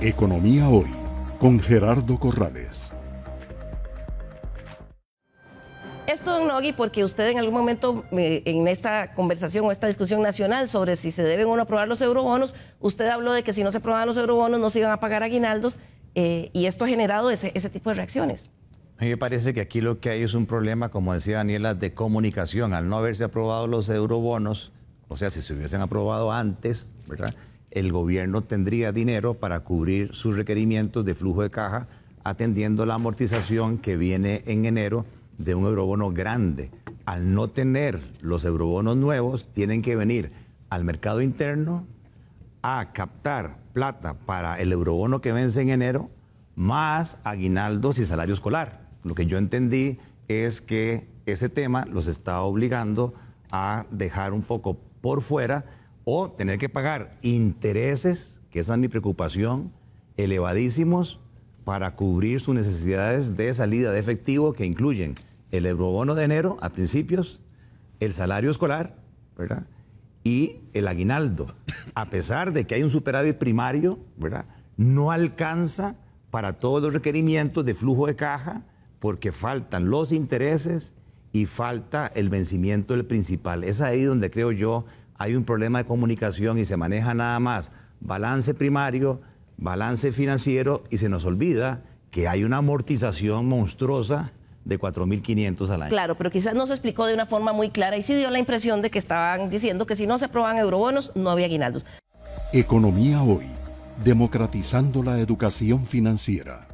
Economía Hoy con Gerardo Corrales. Esto, don Nogui, porque usted en algún momento eh, en esta conversación o esta discusión nacional sobre si se deben o no aprobar los eurobonos, usted habló de que si no se aprobaban los eurobonos no se iban a pagar aguinaldos eh, y esto ha generado ese, ese tipo de reacciones. A mí me parece que aquí lo que hay es un problema, como decía Daniela, de comunicación. Al no haberse aprobado los eurobonos, o sea, si se hubiesen aprobado antes, ¿verdad? El gobierno tendría dinero para cubrir sus requerimientos de flujo de caja, atendiendo la amortización que viene en enero de un eurobono grande. Al no tener los eurobonos nuevos, tienen que venir al mercado interno a captar plata para el eurobono que vence en enero, más aguinaldos y salario escolar. Lo que yo entendí es que ese tema los está obligando a dejar un poco por fuera o tener que pagar intereses, que esa es mi preocupación, elevadísimos para cubrir sus necesidades de salida de efectivo que incluyen el eurobono de enero a principios, el salario escolar, ¿verdad? Y el aguinaldo. A pesar de que hay un superávit primario, ¿verdad? No alcanza para todos los requerimientos de flujo de caja porque faltan los intereses y falta el vencimiento del principal. Es ahí donde creo yo hay un problema de comunicación y se maneja nada más balance primario, balance financiero y se nos olvida que hay una amortización monstruosa de 4.500 al año. Claro, pero quizás no se explicó de una forma muy clara y sí dio la impresión de que estaban diciendo que si no se aprobaban eurobonos no había aguinaldos. Economía hoy, democratizando la educación financiera.